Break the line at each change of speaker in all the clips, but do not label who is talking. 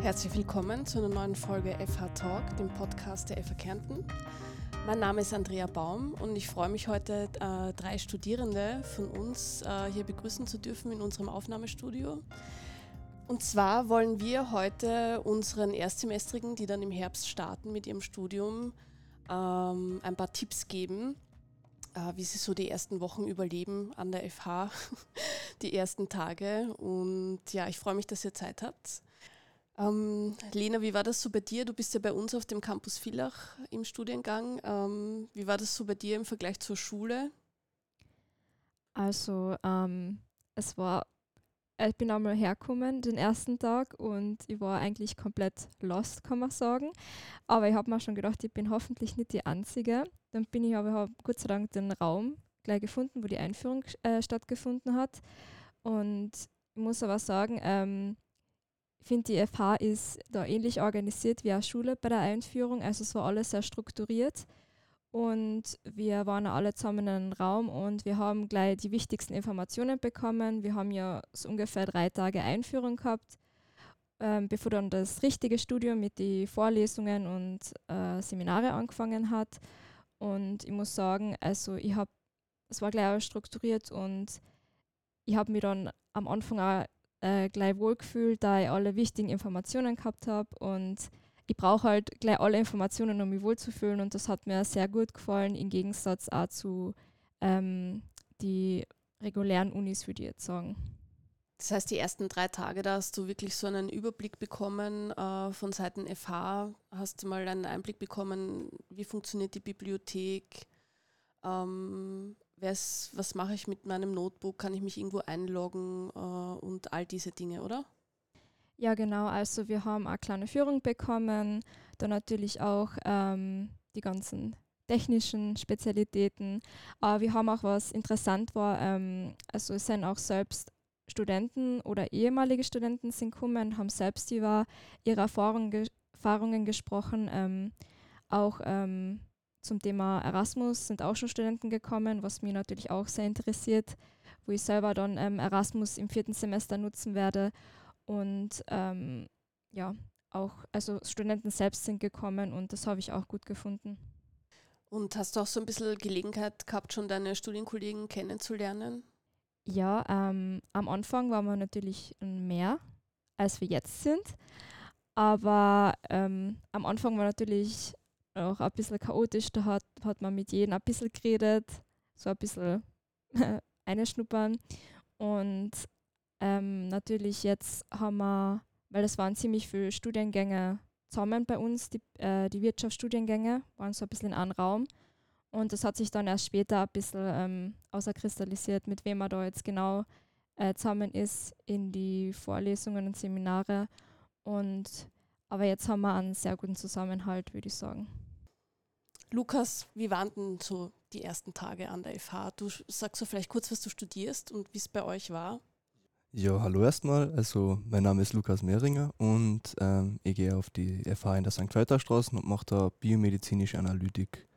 Herzlich willkommen zu einer neuen Folge FH Talk, dem Podcast der FH Kärnten. Mein Name ist Andrea Baum und ich freue mich heute, äh, drei Studierende von uns äh, hier begrüßen zu dürfen in unserem Aufnahmestudio. Und zwar wollen wir heute unseren Erstsemestrigen, die dann im Herbst starten mit ihrem Studium, ähm, ein paar Tipps geben, äh, wie sie so die ersten Wochen überleben an der FH, die ersten Tage. Und ja, ich freue mich, dass ihr Zeit habt. Ähm, Lena, wie war das so bei dir? Du bist ja bei uns auf dem Campus Villach im Studiengang. Ähm, wie war das so bei dir im Vergleich zur Schule?
Also ähm, es war, ich bin einmal hergekommen den ersten Tag und ich war eigentlich komplett lost, kann man sagen. Aber ich habe mir schon gedacht, ich bin hoffentlich nicht die Einzige. Dann bin ich aber hab Gott sei Dank den Raum gleich gefunden, wo die Einführung äh, stattgefunden hat. Und ich muss aber sagen, ähm, finde, die FH ist da ähnlich organisiert wie eine Schule bei der Einführung. Also es war alles sehr strukturiert. Und wir waren alle zusammen in einem Raum und wir haben gleich die wichtigsten Informationen bekommen. Wir haben ja so ungefähr drei Tage Einführung gehabt, ähm, bevor dann das richtige Studium mit den Vorlesungen und äh, Seminare angefangen hat. Und ich muss sagen, also ich habe, es war gleich strukturiert und ich habe mich dann am Anfang auch äh, gleich wohlgefühlt, da ich alle wichtigen Informationen gehabt habe und ich brauche halt gleich alle Informationen, um mich wohlzufühlen. Und das hat mir sehr gut gefallen, im Gegensatz auch zu ähm, die regulären Unis, würde ich jetzt sagen.
Das heißt, die ersten drei Tage, da hast du wirklich so einen Überblick bekommen äh, von Seiten FH, hast du mal einen Einblick bekommen, wie funktioniert die Bibliothek, ähm, was, mache ich mit meinem Notebook, kann ich mich irgendwo einloggen äh, und all diese Dinge, oder?
Ja, genau. Also wir haben eine kleine Führung bekommen, dann natürlich auch ähm, die ganzen technischen Spezialitäten. Aber wir haben auch was interessant war, ähm, also es sind auch selbst Studenten oder ehemalige Studenten sind gekommen, haben selbst über ihre Erfahrungen, Erfahrungen gesprochen, ähm, auch ähm, zum Thema Erasmus sind auch schon Studenten gekommen, was mich natürlich auch sehr interessiert, wo ich selber dann ähm, Erasmus im vierten Semester nutzen werde. Und ähm, ja, auch, also Studenten selbst sind gekommen und das habe ich auch gut gefunden.
Und hast du auch so ein bisschen Gelegenheit gehabt, schon deine Studienkollegen kennenzulernen?
Ja, ähm, am Anfang waren wir natürlich mehr, als wir jetzt sind. Aber ähm, am Anfang war natürlich auch ein bisschen chaotisch. Da hat, hat man mit jedem ein bisschen geredet, so ein bisschen einschnuppern. Und ähm, natürlich jetzt haben wir, weil es waren ziemlich viele Studiengänge zusammen bei uns, die, äh, die Wirtschaftsstudiengänge waren so ein bisschen in einem Raum. Und das hat sich dann erst später ein bisschen ähm, außerkristallisiert, mit wem man da jetzt genau äh, zusammen ist in die Vorlesungen und Seminare. Und aber jetzt haben wir einen sehr guten Zusammenhalt, würde ich sagen.
Lukas, wie waren denn so die ersten Tage an der FH? Du sagst so vielleicht kurz, was du studierst und wie es bei euch war.
Ja, hallo erstmal. Also mein Name ist Lukas Mehringer und ähm, ich gehe auf die FH in der St. Straße und mache da biomedizinische Analytik.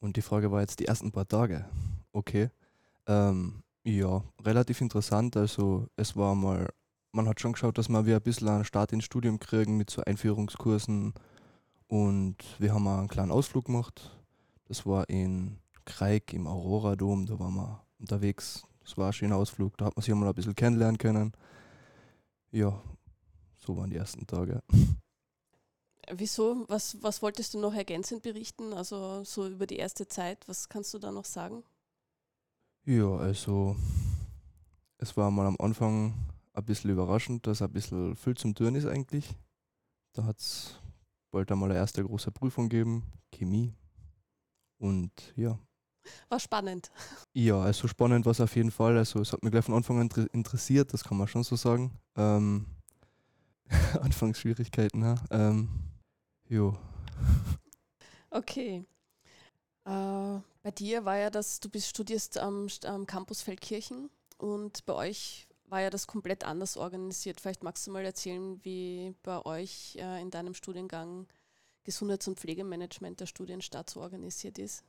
Und die Frage war jetzt die ersten paar Tage. Okay. Ähm, ja, relativ interessant. Also es war mal, man hat schon geschaut, dass wir ein bisschen einen Start ins Studium kriegen mit so Einführungskursen und wir haben einen kleinen Ausflug gemacht. Das war in Kreik im Aurora-Dom. Da waren wir unterwegs. Das war ein schöner Ausflug. Da hat man sich mal ein bisschen kennenlernen können. Ja, so waren die ersten Tage.
Wieso? Was, was wolltest du noch ergänzend berichten? Also so über die erste Zeit. Was kannst du da noch sagen?
Ja, also es war mal am Anfang ein bisschen überraschend, dass ein bisschen viel zum Tun ist eigentlich. Da hat es bald einmal eine erste große Prüfung geben, Chemie. Und ja.
War spannend.
Ja, also spannend war es auf jeden Fall. Also es hat mich gleich von Anfang an interessiert, das kann man schon so sagen. Ähm, Anfangsschwierigkeiten, ja. Ähm, jo.
Okay. Äh, bei dir war ja das, du bist, studierst am, am Campus Feldkirchen und bei euch war ja das komplett anders organisiert. Vielleicht magst du mal erzählen, wie bei euch äh, in deinem Studiengang Gesundheits- und Pflegemanagement der Studienstart so organisiert ist.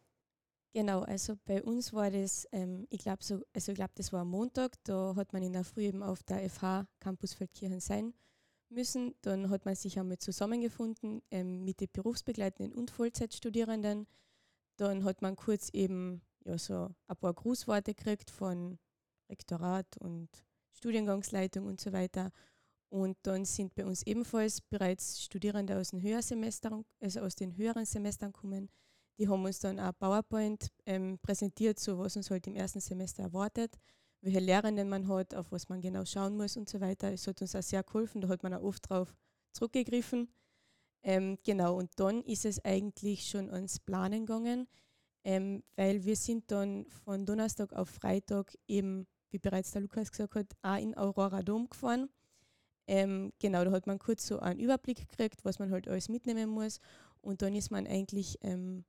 Genau, also bei uns war das, ähm, ich glaube, so, also ich das war am Montag, da hat man in der Früh eben auf der FH Campus Feldkirchen sein müssen. Dann hat man sich einmal zusammengefunden ähm, mit den berufsbegleitenden und Vollzeitstudierenden. Dann hat man kurz eben ja, so ein paar Grußworte gekriegt von Rektorat und Studiengangsleitung und so weiter. Und dann sind bei uns ebenfalls bereits Studierende aus den, Höhersemestern, also aus den höheren Semestern gekommen. Die haben uns dann auch PowerPoint ähm, präsentiert, so was uns halt im ersten Semester erwartet, welche Lehrenden man hat, auf was man genau schauen muss und so weiter. Es hat uns auch sehr geholfen, da hat man auch oft drauf zurückgegriffen. Ähm, genau, und dann ist es eigentlich schon ans Planen gegangen, ähm, weil wir sind dann von Donnerstag auf Freitag eben, wie bereits der Lukas gesagt hat, auch in Aurora Dom gefahren ähm, genau, da hat man kurz so einen Überblick gekriegt, was man halt alles mitnehmen muss. Und dann ist man eigentlich ähm,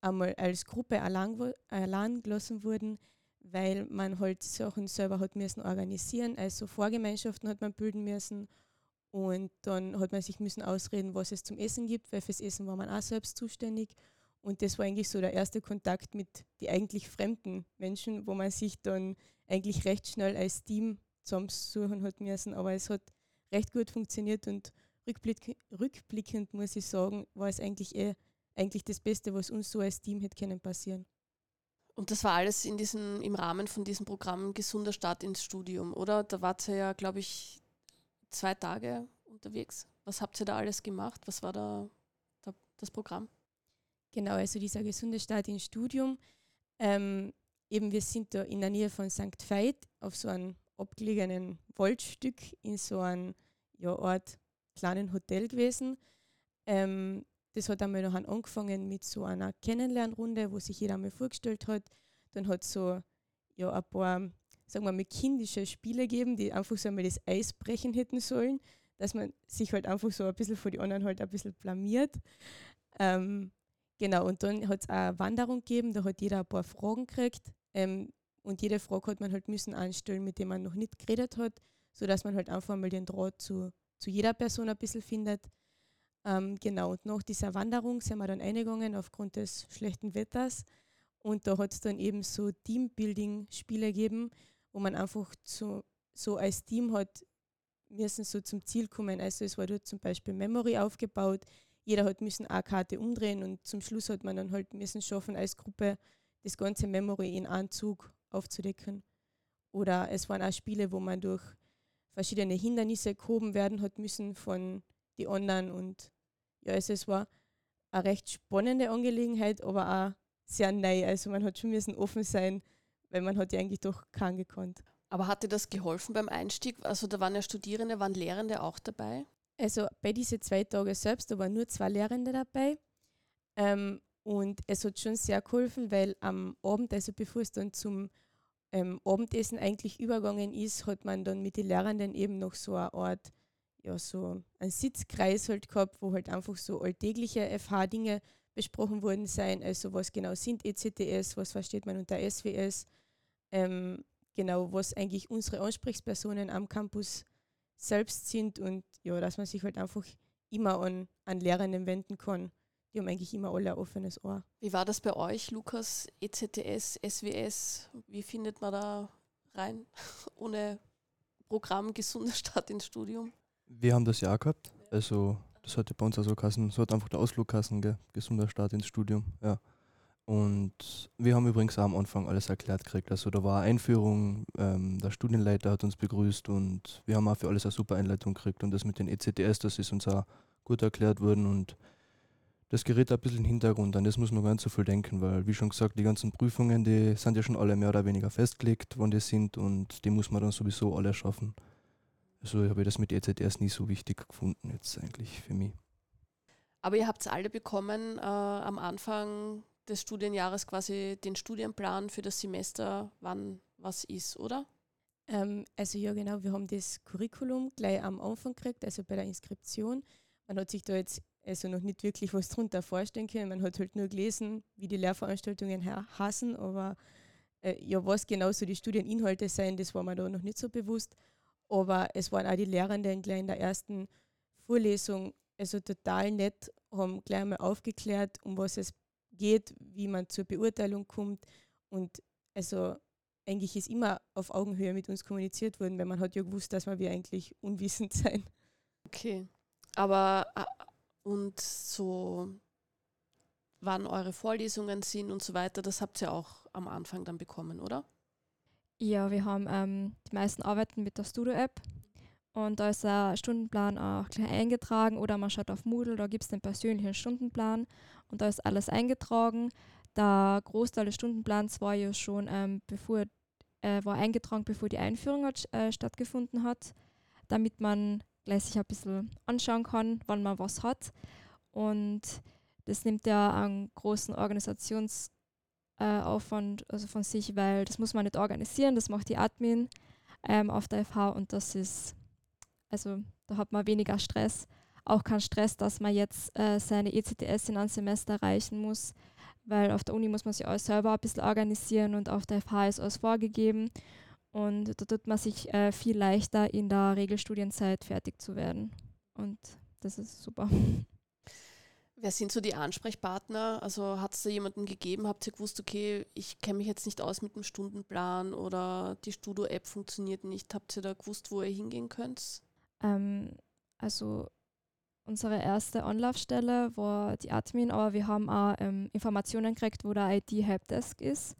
einmal als Gruppe allein, allein gelassen worden, weil man halt Sachen selber hat müssen organisieren. Also Vorgemeinschaften hat man bilden müssen. Und dann hat man sich müssen ausreden, was es zum Essen gibt, weil fürs Essen war man auch selbst zuständig. Und das war eigentlich so der erste Kontakt mit den eigentlich fremden Menschen, wo man sich dann eigentlich recht schnell als Team zusammensuchen hat müssen. Aber es hat recht gut funktioniert und rückblick, rückblickend muss ich sagen, war es eigentlich eh eigentlich das Beste, was uns so als Team hätte können passieren.
Und das war alles in diesem, im Rahmen von diesem Programm Gesunder Start ins Studium, oder? Da wart ihr ja, glaube ich, zwei Tage unterwegs. Was habt ihr da alles gemacht? Was war da, da das Programm?
Genau, also dieser gesunde Start ins Studium. Ähm, eben, wir sind da in der Nähe von St. Veit auf so einem abgelegenen Waldstück in so einem ja, Art kleinen Hotel gewesen. Ähm, das hat einmal noch angefangen mit so einer Kennenlernrunde, wo sich jeder einmal vorgestellt hat. Dann hat so ja, ein paar, sagen wir mal, kindische Spiele gegeben, die einfach so einmal das Eis brechen hätten sollen, dass man sich halt einfach so ein bisschen vor die anderen halt ein bisschen blamiert. Ähm, genau, und dann hat es eine Wanderung gegeben, da hat jeder ein paar Fragen gekriegt. Ähm, und jede Frage hat man halt müssen anstellen, mit dem man noch nicht geredet hat, sodass man halt einfach mal den Draht zu, zu jeder Person ein bisschen findet. Ähm, genau, und nach dieser Wanderung sind wir dann eingegangen aufgrund des schlechten Wetters. Und da hat es dann eben so Teambuilding-Spiele gegeben, wo man einfach zu, so als Team hat müssen so zum Ziel kommen. Also es war dort zum Beispiel Memory aufgebaut. Jeder hat müssen eine Karte umdrehen und zum Schluss hat man dann halt müssen schaffen als Gruppe das ganze Memory in Anzug aufzudecken. Oder es waren auch Spiele, wo man durch verschiedene Hindernisse gehoben werden hat müssen von den anderen. Und ja, also es war eine recht spannende Angelegenheit, aber auch sehr neu. Also man hat schon müssen offen sein, weil man hat ja eigentlich doch keinen gekannt.
Aber hat dir das geholfen beim Einstieg? Also da waren ja Studierende, waren Lehrende auch dabei?
Also bei diesen zwei Tagen selbst, da waren nur zwei Lehrende dabei. Ähm, und es hat schon sehr geholfen, weil am Abend, also bevor es dann zum ähm, Abendessen eigentlich übergegangen ist, hat man dann mit den Lehrenden eben noch so eine Art, ja, so einen Sitzkreis halt gehabt, wo halt einfach so alltägliche FH-Dinge besprochen worden sein. Also was genau sind ECTS, was versteht man unter SWS, ähm, genau, was eigentlich unsere Ansprechpersonen am Campus selbst sind und ja, dass man sich halt einfach immer an, an Lehrenden wenden kann die haben eigentlich immer alle ein offenes Ohr.
Wie war das bei euch, Lukas? ECTS, SWS, wie findet man da rein? Ohne Programm gesunder Start ins Studium?
Wir haben das ja auch gehabt. Also das hatte bei uns auch so Kassen, so hat einfach der Ausflug Kassen, gell? gesunder Start ins Studium, ja. Und wir haben übrigens auch am Anfang alles erklärt gekriegt. Also da war eine Einführung, ähm, der Studienleiter hat uns begrüßt und wir haben auch für alles eine super Einleitung gekriegt. Und das mit den ECTS, das ist uns auch gut erklärt worden und das gerät ein bisschen in den Hintergrund, an das muss man gar nicht so viel denken, weil, wie schon gesagt, die ganzen Prüfungen, die sind ja schon alle mehr oder weniger festgelegt, wann die sind und die muss man dann sowieso alle schaffen. Also ich habe das mit EZS nie so wichtig gefunden jetzt eigentlich für mich.
Aber ihr habt es alle bekommen äh, am Anfang des Studienjahres quasi den Studienplan für das Semester, wann was ist, oder?
Ähm, also ja genau, wir haben das Curriculum gleich am Anfang gekriegt, also bei der Inskription. Man hat sich da jetzt also noch nicht wirklich was drunter vorstellen können. Man hat halt nur gelesen, wie die Lehrveranstaltungen hassen, aber äh, ja, was genau so die Studieninhalte sein, das war mir da noch nicht so bewusst. Aber es waren auch die Lehrenden gleich in der ersten Vorlesung also total nett, haben gleich mal aufgeklärt, um was es geht, wie man zur Beurteilung kommt. Und also eigentlich ist immer auf Augenhöhe mit uns kommuniziert worden, weil man hat ja gewusst, dass wir eigentlich unwissend sein.
Okay. Aber äh, und so wann eure Vorlesungen sind und so weiter, das habt ihr auch am Anfang dann bekommen, oder?
Ja, wir haben ähm, die meisten arbeiten mit der Studio-App und da ist der Stundenplan auch gleich eingetragen oder man schaut auf Moodle, da gibt es den persönlichen Stundenplan und da ist alles eingetragen. Der Großteil des Stundenplans war ja schon ähm, bevor, äh, war eingetragen, bevor die Einführung hat, äh, stattgefunden hat, damit man gleich sich ein bisschen anschauen kann, wann man was hat. Und das nimmt ja einen großen Organisationsaufwand äh, also von sich, weil das muss man nicht organisieren, das macht die Admin ähm, auf der FH und das ist, also da hat man weniger Stress. Auch kein Stress, dass man jetzt äh, seine ECTS in einem Semester erreichen muss, weil auf der Uni muss man sich alles selber ein bisschen organisieren und auf der FH ist alles vorgegeben. Und da tut man sich äh, viel leichter in der Regelstudienzeit fertig zu werden. Und das ist super.
Wer sind so die Ansprechpartner? Also hat es da jemanden gegeben? Habt ihr gewusst, okay, ich kenne mich jetzt nicht aus mit dem Stundenplan oder die Studio-App funktioniert nicht? Habt ihr da gewusst, wo ihr hingehen könnt?
Ähm, also unsere erste Anlaufstelle war die Admin, aber wir haben auch ähm, Informationen gekriegt, wo der IT-Helpdesk ist.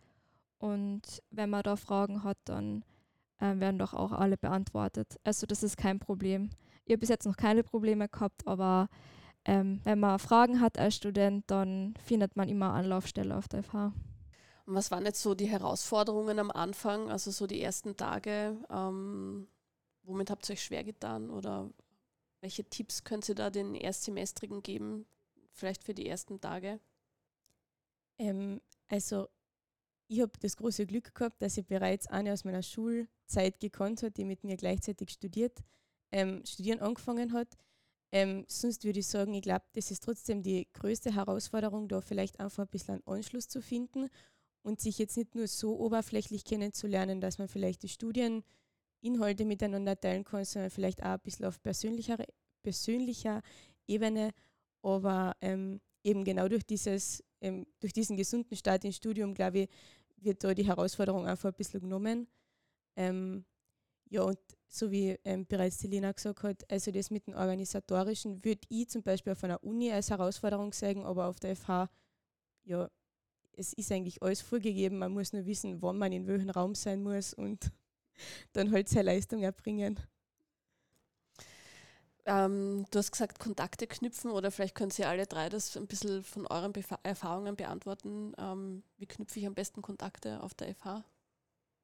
Und wenn man da Fragen hat, dann äh, werden doch auch alle beantwortet. Also das ist kein Problem. Ich habe bis jetzt noch keine Probleme gehabt, aber ähm, wenn man Fragen hat als Student, dann findet man immer Anlaufstelle auf der FH.
Und was waren jetzt so die Herausforderungen am Anfang, also so die ersten Tage? Ähm, womit habt ihr euch schwer getan oder welche Tipps könnt ihr da den Erstsemestrigen geben, vielleicht für die ersten Tage?
Ähm, also ich habe das große Glück gehabt, dass ich bereits eine aus meiner Schulzeit gekannt habe, die mit mir gleichzeitig studiert, ähm, studieren angefangen hat. Ähm, sonst würde ich sagen, ich glaube, das ist trotzdem die größte Herausforderung, da vielleicht einfach ein bisschen einen Anschluss zu finden und sich jetzt nicht nur so oberflächlich kennenzulernen, dass man vielleicht die Studieninhalte miteinander teilen kann, sondern vielleicht auch ein bisschen auf persönlicher, persönlicher Ebene. Aber ähm, eben genau durch, dieses, ähm, durch diesen gesunden Start ins Studium, glaube ich, wird da die Herausforderung einfach ein bisschen genommen. Ähm, ja, und so wie ähm, bereits die gesagt hat, also das mit dem Organisatorischen würde ich zum Beispiel auf einer Uni als Herausforderung sagen, aber auf der FH, ja, es ist eigentlich alles vorgegeben, man muss nur wissen, wann man in welchem Raum sein muss und dann halt seine Leistung erbringen.
Ähm, du hast gesagt, Kontakte knüpfen oder vielleicht können Sie alle drei das ein bisschen von euren Befa Erfahrungen beantworten. Ähm, wie knüpfe ich am besten Kontakte auf der FH?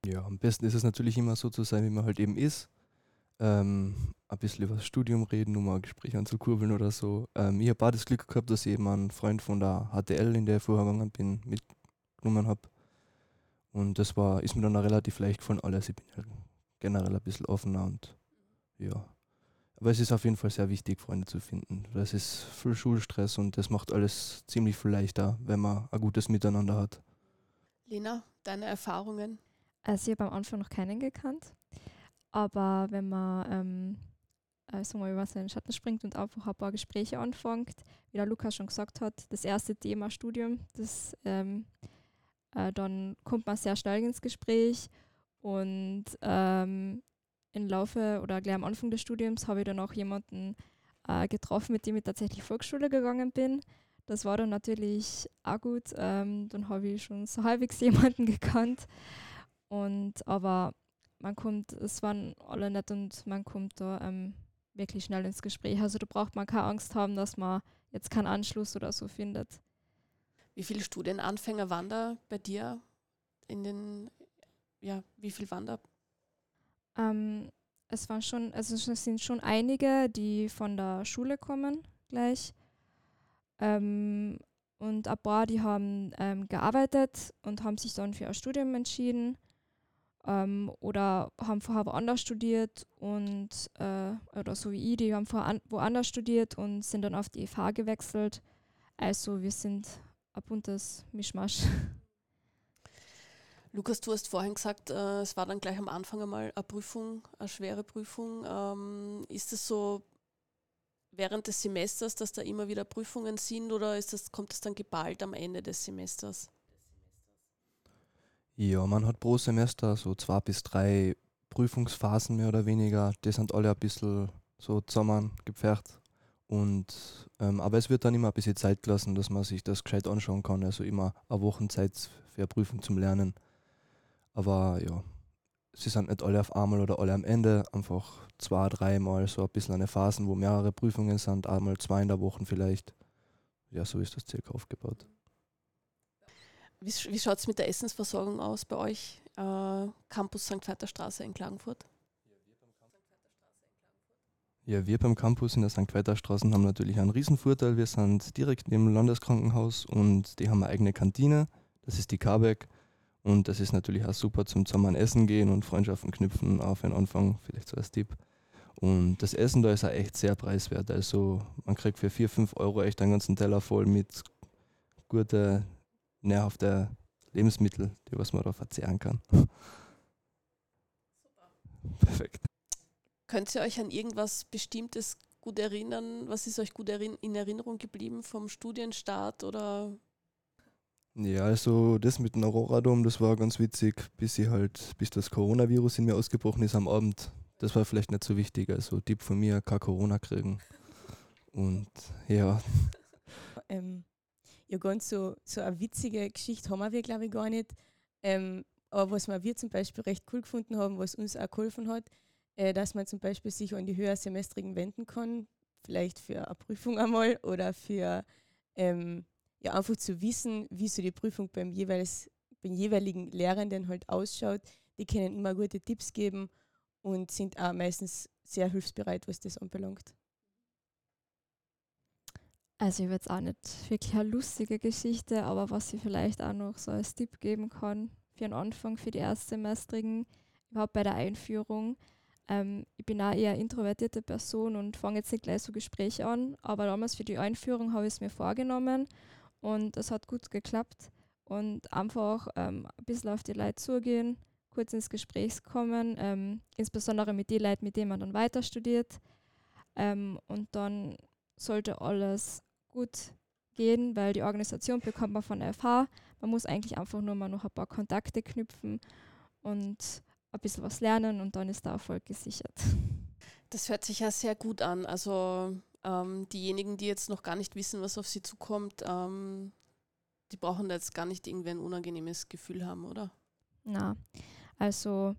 Ja, am besten ist es natürlich immer so zu sein, wie man halt eben ist ähm, ein bisschen über das Studium reden, um mal ein Gespräch anzukurbeln oder so. Ähm, ich habe auch das Glück gehabt, dass ich eben einen Freund von der HTL, in der ich vorher gegangen bin, mitgenommen habe. Und das war, ist mir dann auch relativ leicht gefallen, alles. Ich bin halt generell ein bisschen offener und ja. Aber es ist auf jeden Fall sehr wichtig, Freunde zu finden. Das ist viel Schulstress und das macht alles ziemlich viel leichter, wenn man ein gutes Miteinander hat.
Lena, deine Erfahrungen?
Also ich habe am Anfang noch keinen gekannt. Aber wenn man ähm, also mal über seinen Schatten springt und einfach ein paar Gespräche anfängt, wie der Lukas schon gesagt hat, das erste Thema Studium, das, ähm, äh, dann kommt man sehr schnell ins Gespräch und ähm, im Laufe oder gleich am Anfang des Studiums habe ich dann auch jemanden äh, getroffen, mit dem ich tatsächlich Volksschule gegangen bin. Das war dann natürlich auch gut. Ähm, dann habe ich schon so halbwegs jemanden gekannt. Und aber man kommt, es waren alle nett und man kommt da ähm, wirklich schnell ins Gespräch. Also da braucht man keine Angst haben, dass man jetzt keinen Anschluss oder so findet.
Wie viele Studienanfänger waren da bei dir in den, ja, wie viel waren da?
Ähm, es waren schon, also es sind schon einige, die von der Schule kommen gleich. Ähm, und ein paar, die haben ähm, gearbeitet und haben sich dann für ein Studium entschieden ähm, oder haben vorher woanders studiert und äh, oder so wie ich, die haben vorher an, woanders studiert und sind dann auf die FH gewechselt. Also wir sind ein buntes Mischmasch.
Lukas, du hast vorhin gesagt, äh, es war dann gleich am Anfang einmal eine Prüfung, eine schwere Prüfung. Ähm, ist es so während des Semesters, dass da immer wieder Prüfungen sind oder ist das, kommt das dann geballt am Ende des Semesters?
Ja, man hat pro Semester so zwei bis drei Prüfungsphasen mehr oder weniger. Die sind alle ein bisschen so zusammen gepfercht. Und, ähm, aber es wird dann immer ein bisschen Zeit gelassen, dass man sich das gescheit anschauen kann. Also immer eine Woche Zeit für Prüfung zum Lernen. Aber ja, sie sind nicht alle auf einmal oder alle am Ende. Einfach zwei, dreimal so ein bisschen eine Phasen, wo mehrere Prüfungen sind, einmal zwei in der Woche vielleicht. Ja, so ist das circa aufgebaut.
Wie, wie schaut es mit der Essensversorgung aus bei euch, äh, Campus St. Veiter Straße in Klagenfurt?
Ja, wir beim Campus in der St. Straße haben natürlich einen Riesenvorteil. Wir sind direkt neben dem Landeskrankenhaus und die haben eine eigene Kantine. Das ist die Karbeck. Und das ist natürlich auch super zum zusammen essen gehen und Freundschaften knüpfen, auch für den Anfang, vielleicht so als Tipp. Und das Essen da ist auch echt sehr preiswert. Also man kriegt für 4, 5 Euro echt einen ganzen Teller voll mit guten nährhafte Lebensmittel, die was man da verzehren kann. Perfekt.
Könnt ihr euch an irgendwas Bestimmtes gut erinnern? Was ist euch gut in Erinnerung geblieben vom Studienstart oder?
Ja, also das mit dem Aurora-Dom, das war ganz witzig, bis ich halt, bis das Coronavirus in mir ausgebrochen ist am Abend. Das war vielleicht nicht so wichtig. Also Tipp von mir, kein Corona kriegen. Und ja.
Ähm, ja ganz so, so eine witzige Geschichte haben wir, glaube ich, gar nicht. Ähm, aber was wir zum Beispiel recht cool gefunden haben, was uns auch geholfen hat, äh, dass man zum Beispiel sich an die Höhersemestrigen wenden kann, vielleicht für eine Prüfung einmal oder für ähm, ja, einfach zu wissen, wie so die Prüfung beim, jeweils, beim jeweiligen Lehrenden halt ausschaut. Die können immer gute Tipps geben und sind auch meistens sehr hilfsbereit, was das anbelangt.
Also ich würde jetzt auch nicht wirklich eine lustige Geschichte, aber was ich vielleicht auch noch so als Tipp geben kann für den Anfang, für die Erstsemestrigen, überhaupt bei der Einführung. Ähm, ich bin auch eher introvertierte Person und fange jetzt nicht gleich so Gespräche an, aber damals für die Einführung habe ich es mir vorgenommen und es hat gut geklappt und einfach ähm, ein bisschen auf die Leute zugehen, kurz ins Gespräch kommen, ähm, insbesondere mit den Leuten, mit denen man dann weiter studiert. Ähm, und dann sollte alles gut gehen, weil die Organisation bekommt man von der FH. Man muss eigentlich einfach nur mal noch ein paar Kontakte knüpfen und ein bisschen was lernen und dann ist der Erfolg gesichert.
Das hört sich ja sehr gut an. Also ähm, diejenigen, die jetzt noch gar nicht wissen, was auf sie zukommt, ähm, die brauchen da jetzt gar nicht irgendwie ein unangenehmes Gefühl haben, oder?
Na, also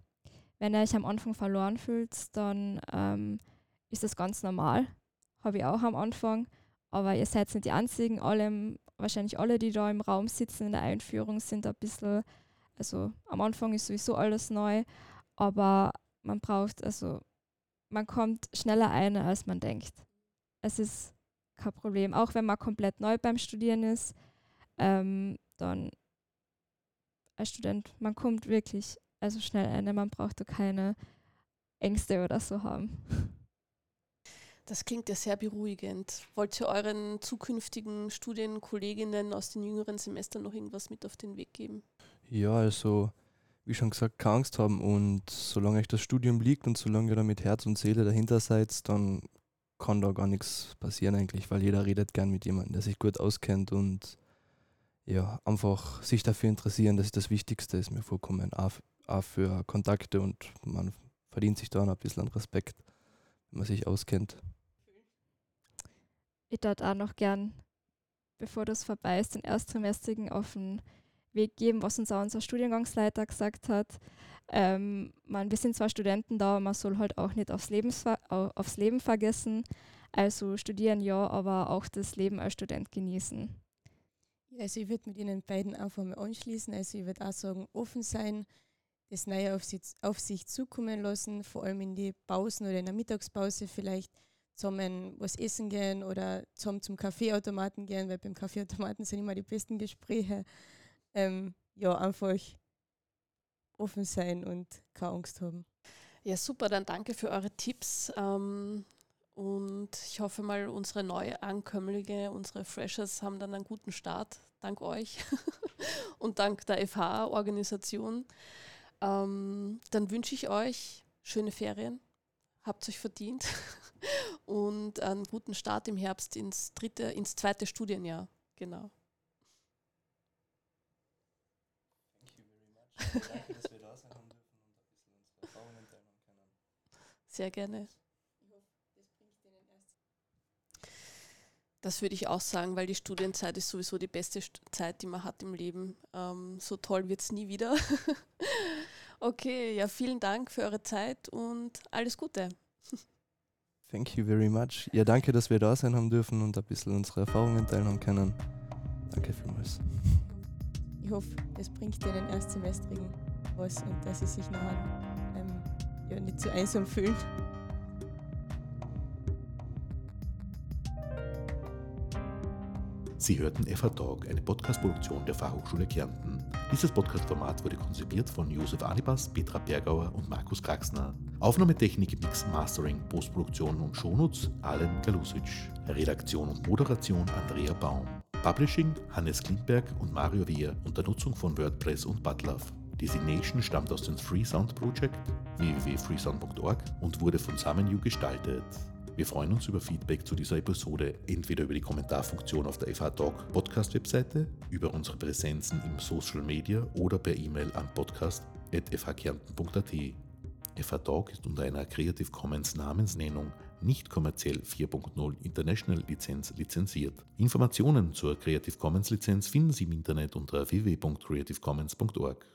wenn ihr euch am Anfang verloren fühlt, dann ähm, ist das ganz normal. Habe ich auch am Anfang. Aber ihr seid nicht die einzigen. Alle, wahrscheinlich alle, die da im Raum sitzen in der Einführung, sind ein bisschen, also am Anfang ist sowieso alles neu, aber man braucht, also man kommt schneller ein, als man denkt. Es ist kein Problem. Auch wenn man komplett neu beim Studieren ist, ähm, dann als Student, man kommt wirklich also schnell ein, man braucht da keine Ängste oder so haben.
Das klingt ja sehr beruhigend. Wollt ihr euren zukünftigen Studienkolleginnen aus den jüngeren Semestern noch irgendwas mit auf den Weg geben?
Ja, also wie schon gesagt, keine Angst haben und solange euch das Studium liegt und solange ihr da mit Herz und Seele dahinter seid, dann kann da gar nichts passieren eigentlich, weil jeder redet gern mit jemandem, der sich gut auskennt und ja, einfach sich dafür interessieren, das ist das Wichtigste, ist. Mir vorkommen, auch, auch für Kontakte und man verdient sich da ein bisschen an Respekt, wenn man sich auskennt.
Ich dort auch noch gern, bevor das vorbei ist, den Ersttrimestrigen auf den Weg geben, was uns auch unser Studiengangsleiter gesagt hat. Ähm, man, wir sind zwar Studenten da, man soll halt auch nicht aufs, aufs Leben vergessen. Also studieren ja, aber auch das Leben als Student genießen.
Also ich würde mit Ihnen beiden einfach mal anschließen. Also ich würde auch sagen, offen sein, das Neue auf, sich, auf sich zukommen lassen, vor allem in die Pausen oder in der Mittagspause vielleicht zusammen was essen gehen oder zusammen zum Kaffeeautomaten gehen, weil beim Kaffeeautomaten sind immer die besten Gespräche. Ähm, ja, einfach offen sein und keine Angst haben.
Ja, super, dann danke für eure Tipps. Ähm, und ich hoffe mal, unsere Neuankömmlinge, unsere Freshers haben dann einen guten Start, dank euch und dank der FH-Organisation. Ähm, dann wünsche ich euch schöne Ferien, habt euch verdient. und einen guten Start im Herbst ins dritte, ins zweite Studienjahr. Genau. Danke, dass wir da sein haben dürfen und ein bisschen unsere Erfahrungen teilen können. Sehr gerne. Das würde ich auch sagen, weil die Studienzeit ist sowieso die beste Zeit, die man hat im Leben. Ähm, so toll wird es nie wieder. okay, ja, vielen Dank für eure Zeit und alles Gute.
Thank you very much. Ja, danke, dass wir da sein haben dürfen und ein bisschen unsere Erfahrungen teilen haben können. Danke vielmals.
Ich hoffe, es bringt den Erstsemestrigen was und dass sie sich nachher ähm, ja, nicht zu einsam fühlen.
Sie hörten FH Talk, eine Podcast-Produktion der Fachhochschule Kärnten. Dieses Podcast-Format wurde konzipiert von Josef Anibas, Petra Bergauer und Markus Kraxner. Aufnahmetechnik, Mix, Mastering, Postproduktion und Shownotes Alen Galusic. Redaktion und Moderation Andrea Baum. Publishing Hannes Klindberg und Mario Wehr unter Nutzung von WordPress und Butlove. Designation stammt aus dem Freesound Project www.freesound.org und wurde von SummonU gestaltet. Wir freuen uns über Feedback zu dieser Episode, entweder über die Kommentarfunktion auf der FH Talk Podcast Webseite, über unsere Präsenzen im Social Media oder per E-Mail an podcast.fhkärnten.at. FH Talk ist unter einer Creative Commons Namensnennung nicht kommerziell 4.0 International Lizenz lizenziert. Informationen zur Creative Commons Lizenz finden Sie im Internet unter www.creativecommons.org.